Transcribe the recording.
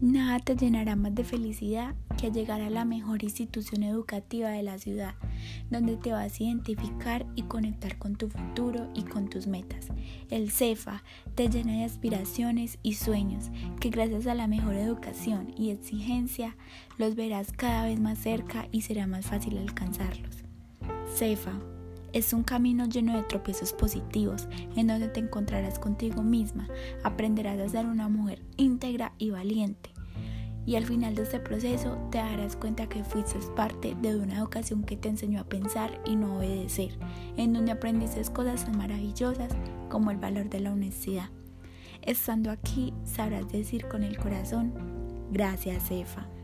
Nada te llenará más de felicidad que llegar a la mejor institución educativa de la ciudad, donde te vas a identificar y conectar con tu futuro y con tus metas. El CEFA te llena de aspiraciones y sueños que gracias a la mejor educación y exigencia los verás cada vez más cerca y será más fácil alcanzarlos. CEFA es un camino lleno de tropiezos positivos en donde te encontrarás contigo misma, aprenderás a ser una mujer íntegra y valiente. Y al final de este proceso te darás cuenta que fuiste parte de una educación que te enseñó a pensar y no obedecer, en donde aprendiste cosas tan maravillosas como el valor de la honestidad. Estando aquí sabrás decir con el corazón, gracias Efa.